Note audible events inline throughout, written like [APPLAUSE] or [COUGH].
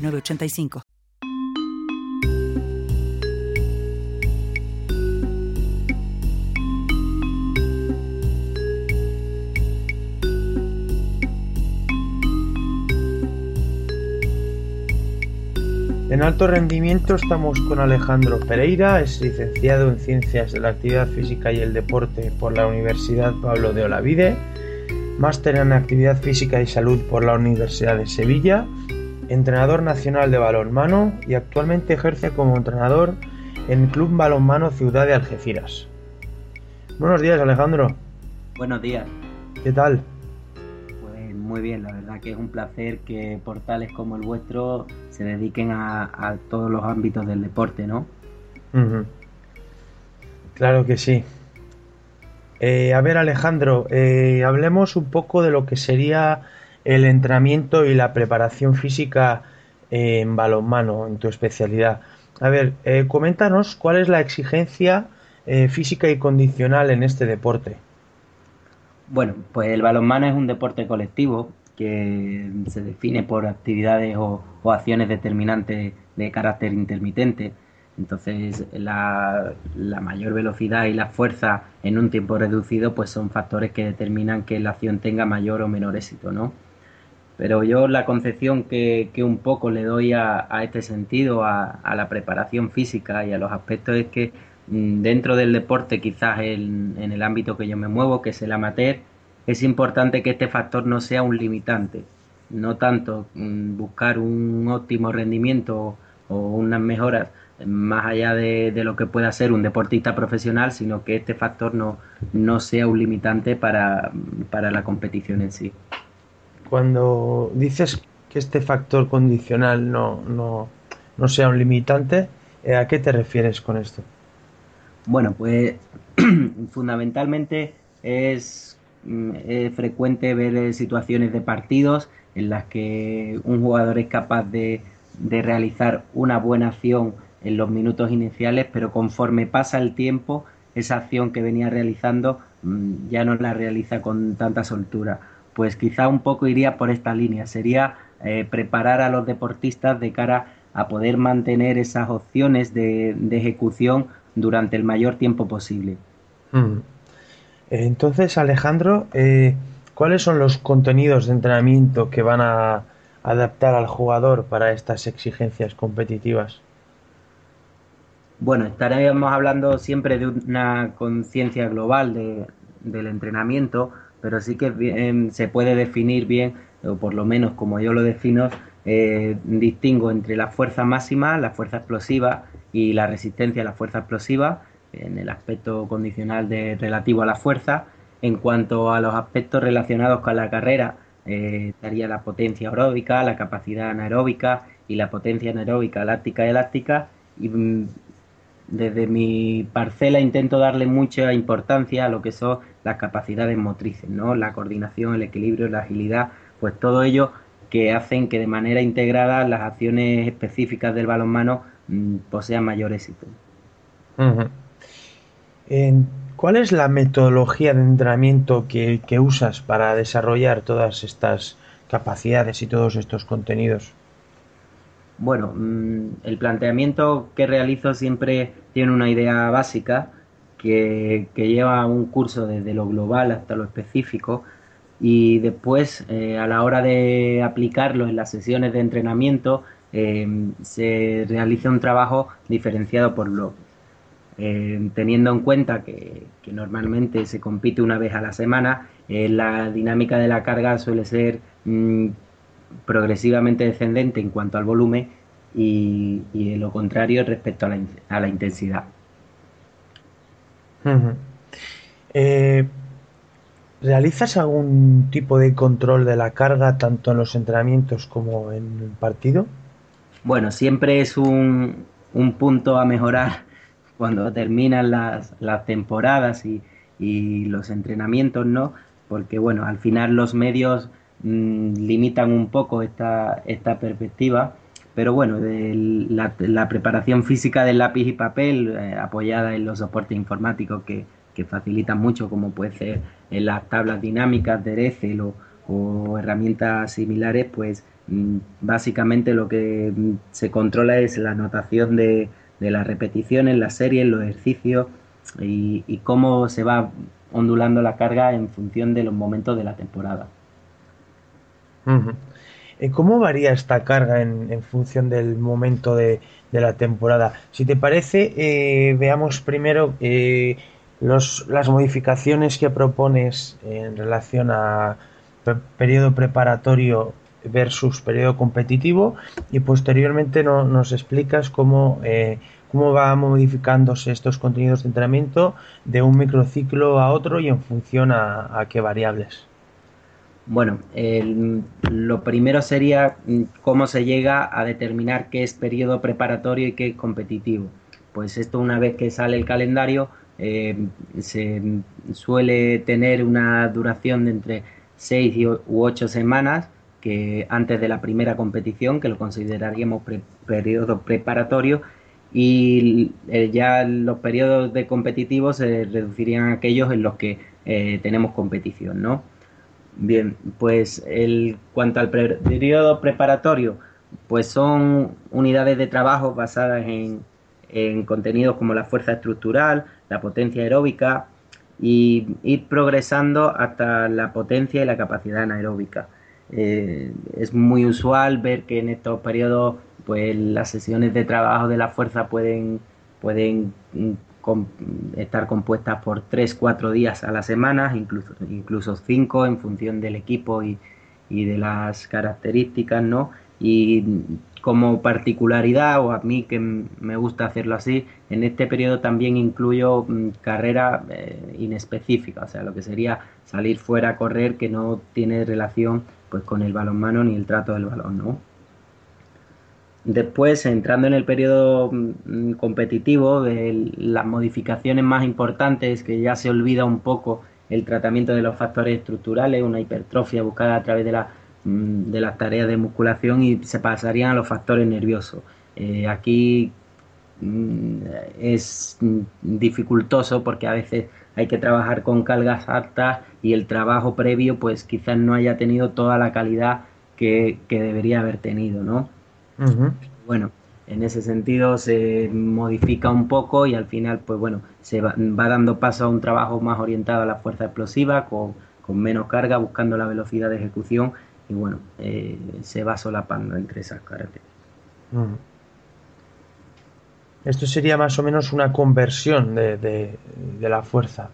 985. En alto rendimiento estamos con Alejandro Pereira, es licenciado en Ciencias de la Actividad Física y el Deporte por la Universidad Pablo de Olavide, máster en Actividad Física y Salud por la Universidad de Sevilla entrenador nacional de balonmano y actualmente ejerce como entrenador en Club Balonmano Ciudad de Algeciras. Buenos días, Alejandro. Buenos días. ¿Qué tal? Pues muy bien, la verdad que es un placer que portales como el vuestro se dediquen a, todos los ámbitos del deporte, ¿no? Claro que sí. Eh, a ver, Alejandro, eh, hablemos un poco de lo que sería el entrenamiento y la preparación física en balonmano, en tu especialidad. A ver, eh, coméntanos cuál es la exigencia eh, física y condicional en este deporte. Bueno, pues el balonmano es un deporte colectivo que se define por actividades o, acciones determinantes de carácter intermitente. Entonces, la, la, mayor velocidad y la fuerza en un tiempo reducido, pues son factores que determinan que la acción tenga mayor o menor éxito, ¿no? Pero yo la concepción que, un poco le doy a, este sentido, a, la preparación física y a los aspectos es que mm, dentro del deporte, quizás en, el ámbito que yo me muevo, que es el amateur, es importante que este factor no sea un limitante. No tanto mm, buscar un óptimo rendimiento o unas mejoras más allá de, lo que pueda ser un deportista profesional, sino que este factor no, no sea un limitante para la competición en sí. Cuando dices que este factor condicional no, no, sea un limitante, eh, ¿a qué te refieres con esto? Bueno, pues [CLEARS THROAT] fundamentalmente es, mm, frecuente ver eh, situaciones de partidos en las que un jugador es capaz de, de realizar una buena acción en los minutos iniciales, pero conforme pasa el tiempo, esa acción que venía realizando mm, ya no la realiza con tanta soltura pues quizá un poco iría por esta línea, sería eh, preparar a los deportistas de cara a poder mantener esas opciones de, ejecución durante el mayor tiempo posible. Mm. Entonces, Alejandro, eh, ¿cuáles son los contenidos de entrenamiento que van a adaptar al jugador para estas exigencias competitivas? Bueno, estaríamos hablando siempre de una conciencia global del entrenamiento, pero sí que se puede definir bien, o por lo menos como yo lo defino, eh, distingo entre la fuerza máxima, la fuerza explosiva y la resistencia a la fuerza explosiva, en el aspecto condicional de, relativo a la fuerza. En cuanto a los aspectos relacionados con la carrera, eh, estaría la potencia aeróbica, la capacidad anaeróbica y la potencia anaeróbica láctica y elástica. Y mm, desde mi parcela intento darle mucha importancia a lo que son las capacidades motrices, ¿no? La coordinación, el equilibrio, la agilidad, pues todo ello que hacen que de manera integrada las acciones específicas del balonmano mm, posean mayor éxito. ¿Cuál es la metodología de entrenamiento que, que usas para desarrollar todas estas capacidades y todos estos contenidos? Bueno, mm, el planteamiento que realizo siempre tiene una idea básica que, lleva un curso desde lo global hasta lo específico y después eh, a la hora de aplicarlo en las sesiones de entrenamiento eh, se realiza un trabajo diferenciado por bloques. Eh, teniendo en cuenta que, normalmente se compite una vez a la semana, la dinámica de la carga suele ser mm, progresivamente descendente en cuanto al volumen y, lo contrario respecto a la, intensidad. Eh, ¿Realizas algún tipo de control de la carga tanto en los entrenamientos como en el partido? Bueno, siempre es un, un punto a mejorar [LAUGHS] cuando terminan las, las temporadas y, y, los entrenamientos, ¿no? Porque, bueno, al final los medios mmm, limitan un poco esta, esta perspectiva, pero bueno, la, preparación física del lápiz y papel, eh, apoyada en los soportes informáticos que, que, facilitan mucho, como puede ser en las tablas dinámicas de Excel o, herramientas similares, pues Mm, básicamente lo que mm, se controla es la anotación de, de las repeticiones, las series, los ejercicios y, cómo se va ondulando la carga en función de los momentos de la temporada. ¿Cómo varía esta carga en, función del momento de, la temporada? Si te parece, eh, veamos primero eh, las modificaciones que propones en relación a periodo preparatorio versus periodo competitivo y posteriormente no, nos explicas cómo, eh, cómo va modificándose estos contenidos de entrenamiento de un microciclo a otro y en función a qué variables. Bueno, lo primero sería mm, cómo se llega a determinar qué es periodo preparatorio y qué es competitivo. Pues esto una vez que sale el calendario eh, se suele tener una duración de entre 6 u 8 semanas que antes de la primera competición, que lo consideraríamos periodo preparatorio, y ya los periodos de competitivos se reducirían a aquellos en los que eh, tenemos competición, ¿no? Bien, pues el, cuanto al pre periodo preparatorio, pues son unidades de trabajo basadas en, en contenidos como la fuerza estructural, la potencia aeróbica y ir progresando hasta la potencia y la capacidad anaeróbica. Eh, es muy usual ver que en estos periodos pues las sesiones de trabajo de la fuerza pueden, pueden estar compuestas por 3, 4 días a la semana, incluso, incluso 5 en función del equipo y, y, de las características, ¿no? Y como particularidad, o a mí que me gusta hacerlo así, en este periodo también incluyo mm, carrera eh, inespecífica, o sea, lo que sería salir fuera a correr que no tiene relación pues con el balonmano ni el trato del balón, ¿no? Después, entrando en el periodo mm, competitivo, las modificaciones más importantes, que ya se olvida un poco el tratamiento de los factores estructurales, una hipertrofia buscada a través de, mm, las tareas de musculación y se pasarían a los factores nerviosos. Eh, aquí mm, es dificultoso porque a veces hay que trabajar con cargas altas y el trabajo previo pues quizás no haya tenido toda la calidad que debería haber tenido, ¿no? Uh -huh. Bueno, en ese sentido se modifica un poco y al final pues bueno, se va, va dando paso a un trabajo más orientado a la fuerza explosiva, con, con menos carga, buscando la velocidad de ejecución y bueno, eh, se va solapando entre esas características. Uh -huh. Esto sería más o menos una conversión de, de, de, la fuerza.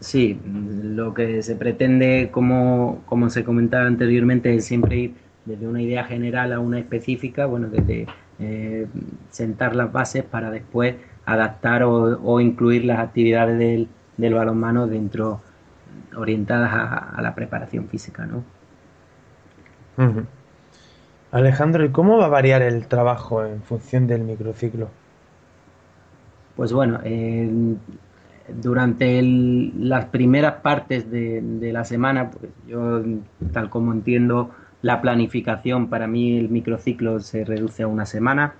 Sí, lo que se pretende, como, como se comentaba anteriormente, es siempre ir desde una idea general a una específica, bueno, desde eh, sentar las bases para después adaptar o, o incluir las actividades del, del, balonmano dentro, orientadas a, a, la preparación física, ¿no? Uh -huh. Alejandro, ¿y cómo va a variar el trabajo en función del microciclo? Pues bueno, eh, durante el, las primeras partes de, de, la semana, pues yo, tal como entiendo la planificación, para mí el microciclo se reduce a una semana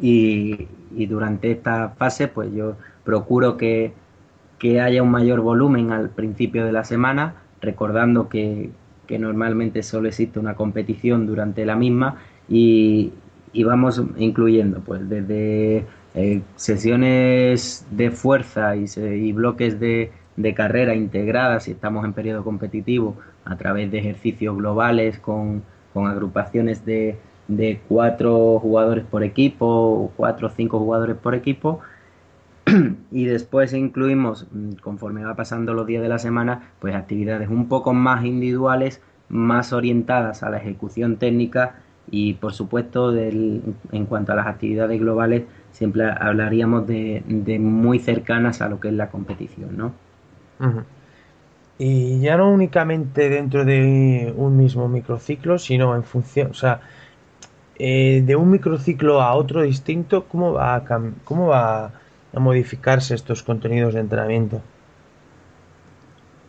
y, durante esta fase, pues yo procuro que, que haya un mayor volumen al principio de la semana, recordando que, que normalmente solo existe una competición durante la misma y, y vamos incluyendo pues desde eh, sesiones de fuerza y, y bloques de, de, carrera integradas si estamos en periodo competitivo a través de ejercicios globales con, con agrupaciones de, de, cuatro jugadores por equipo, cuatro o cinco jugadores por equipo [CLEARS THROAT] y después incluimos, mm, conforme va pasando los días de la semana, pues actividades un poco más individuales, más orientadas a la ejecución técnica y por supuesto del, en cuanto a las actividades globales siempre hablaríamos de, muy cercanas a lo que es la competición, ¿no? Y ya no únicamente dentro de un mismo microciclo, sino en función, o sea, eh, de un microciclo a otro distinto, ¿cómo va a, cómo va a modificarse estos contenidos de entrenamiento?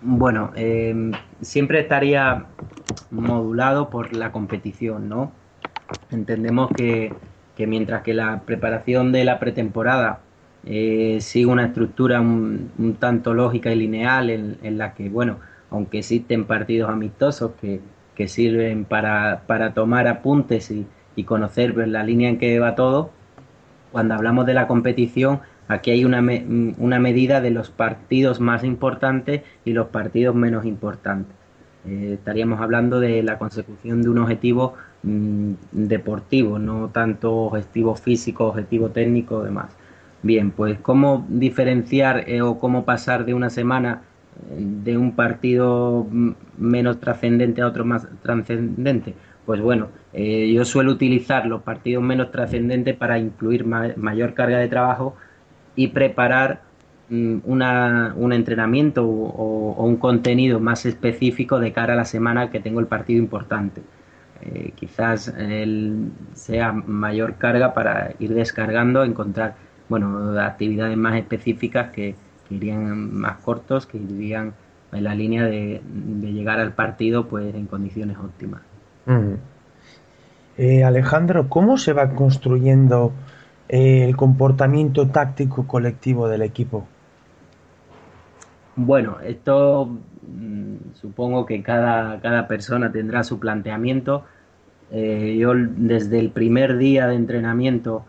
Bueno, eh, siempre estaría modulado por la competición, ¿no? Entendemos que, mientras que la preparación de la pretemporada eh, una estructura un, tanto lógica y lineal en, la que, bueno, aunque existen partidos amistosos que, sirven para, tomar apuntes y, conocer pues, la línea en que va todo, cuando hablamos de la competición Aquí hay una, una medida de los partidos más importantes y los partidos menos importantes. Eh, estaríamos hablando de la consecución de un objetivo mm, deportivo, no tanto objetivo físico, objetivo técnico, demás. Bien, pues cómo diferenciar eh, o cómo pasar de una semana eh, de un partido menos trascendente a otro más trascendente. Pues bueno, yo suelo utilizar los partidos menos trascendentes para incluir mayor carga de trabajo y preparar mm, un entrenamiento o, un contenido más específico de cara a la semana que tengo el partido importante. Eh, quizás sea mayor carga para ir descargando, encontrar bueno, actividades más específicas que, irían más cortos, que irían en la línea de, llegar al partido pues en condiciones óptimas. Eh, Alejandro, ¿cómo se va construyendo el comportamiento táctico colectivo del equipo? Bueno, esto mm, supongo que cada, cada, persona tendrá su planteamiento. Eh, yo desde el primer día de entrenamiento,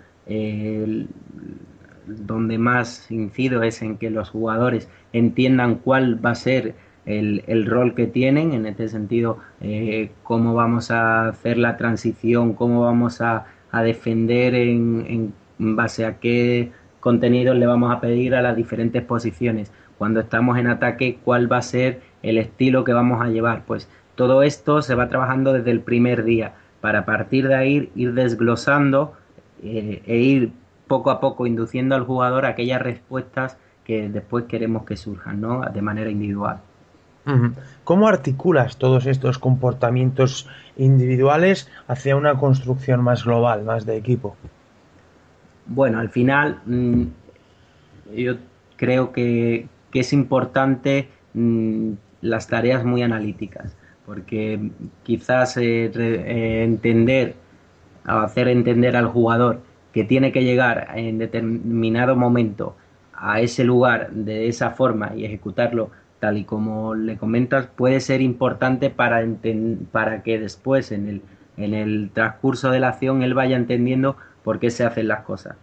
donde más incido es en que los jugadores entiendan cuál va a ser el, rol que tienen, en este sentido, eh, cómo vamos a hacer la transición, cómo vamos a, defender en, en base a qué contenidos le vamos a pedir a las diferentes posiciones. Cuando estamos en ataque, cuál va a ser el estilo que vamos a llevar. Pues todo esto se va trabajando desde el primer día para a partir de ahí ir desglosando eh, e ir poco a poco induciendo al jugador aquellas respuestas que después queremos que surjan, ¿no? De manera individual. ¿Cómo articulas todos estos comportamientos individuales hacia una construcción más global, más de equipo? Bueno, al final mm, yo creo que, es importante mm, las tareas muy analíticas, porque quizás eh, eh, entender o hacer entender al jugador que tiene que llegar en determinado momento a ese lugar de esa forma y ejecutarlo tal y como le comentas puede ser importante para, para que después en el, en el transcurso de la acción él vaya entendiendo por qué se hacen las cosas.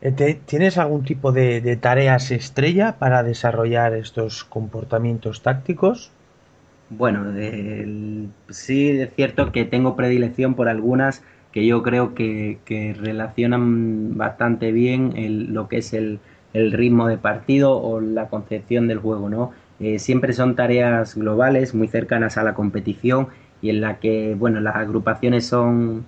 Eh, ¿Tienes algún tipo de, tareas estrella para desarrollar estos comportamientos tácticos? Bueno, sí es cierto que tengo predilección por algunas que yo creo que, relacionan bastante bien lo que es el, ritmo de partido o la concepción del juego, ¿no? Eh, siempre son tareas globales, muy cercanas a la competición y en la que, bueno, las agrupaciones son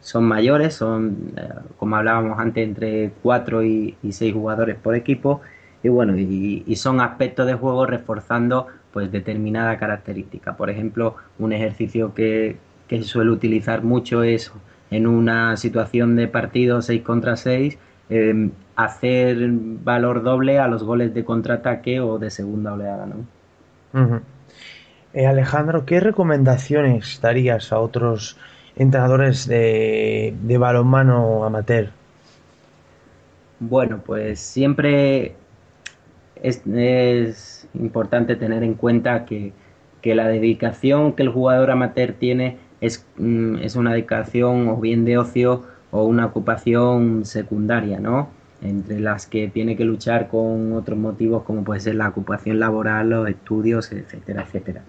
son mayores, son, eh, como hablábamos antes, entre 4 y, 6 jugadores por equipo. Y bueno, y, son aspectos de juego reforzando pues determinada característica. Por ejemplo, un ejercicio que, que se suele utilizar mucho es en una situación de partido 6 contra 6, em, hacer valor doble a los goles de contraataque o de segunda oleada. ¿no? Eh, Alejandro, ¿qué recomendaciones darías a otros entrenadores de, de balonmano amateur? Bueno, pues siempre es, importante tener en cuenta que, la dedicación que el jugador amateur tiene es, mm, es, una dedicación o bien de ocio o una ocupación secundaria, ¿no? Entre las que tiene que luchar con otros motivos como puede ser la ocupación laboral, los estudios, etcétera, etcétera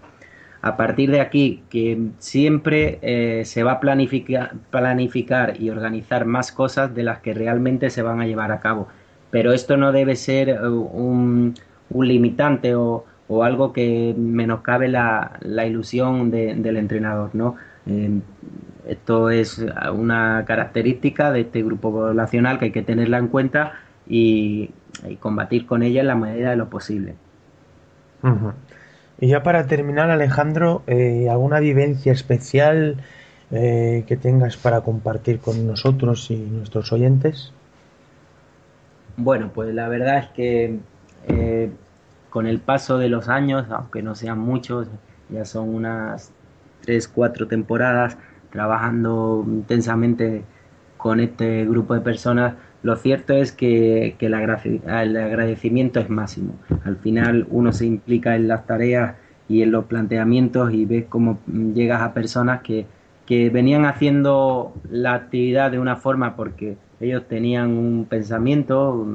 a partir de aquí que siempre eh, se va a planificar, planificar y organizar más cosas de las que realmente se van a llevar a cabo. Pero esto no debe ser eh, un, limitante o, algo que menoscabe la, la ilusión del entrenador, ¿no? Eh, esto es una característica de este grupo poblacional que hay que tenerla en cuenta y, combatir con ella en la medida de lo posible. Y ya para terminar, Alejandro, eh, ¿alguna vivencia especial eh, que tengas para compartir con nosotros y nuestros oyentes. Bueno, pues la verdad es que eh, con el paso de los años, aunque no sean muchos, ya son unas tres, cuatro temporadas trabajando intensamente con este grupo de personas, lo cierto es que, el, agradecimiento es máximo. Al final uno se implica en las tareas y en los planteamientos y ves cómo llegas a personas que, que venían haciendo la actividad de una forma porque ellos tenían un pensamiento,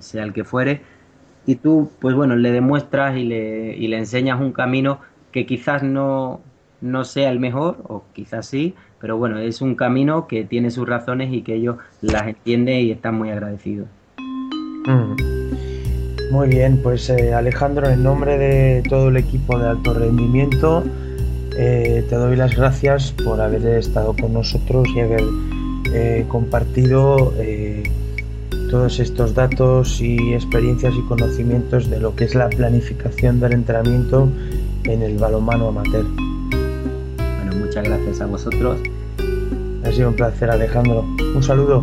sea el que fuere, y tú, pues bueno, le demuestras y le, y le enseñas un camino que quizás no, no sea el mejor, o quizás sí, pero bueno, es un camino que tiene sus razones y que ellos las entienden y están muy agradecidos. Mm. Muy bien, pues eh, Alejandro, en nombre de todo el equipo de alto rendimiento, eh, te doy las gracias por haber estado con nosotros y haber eh, compartido todos estos datos y experiencias y conocimientos de lo que es la planificación del entrenamiento en el balonmano amateur. Muchas gracias a vosotros. Ha sido un placer Alejandro. Un saludo.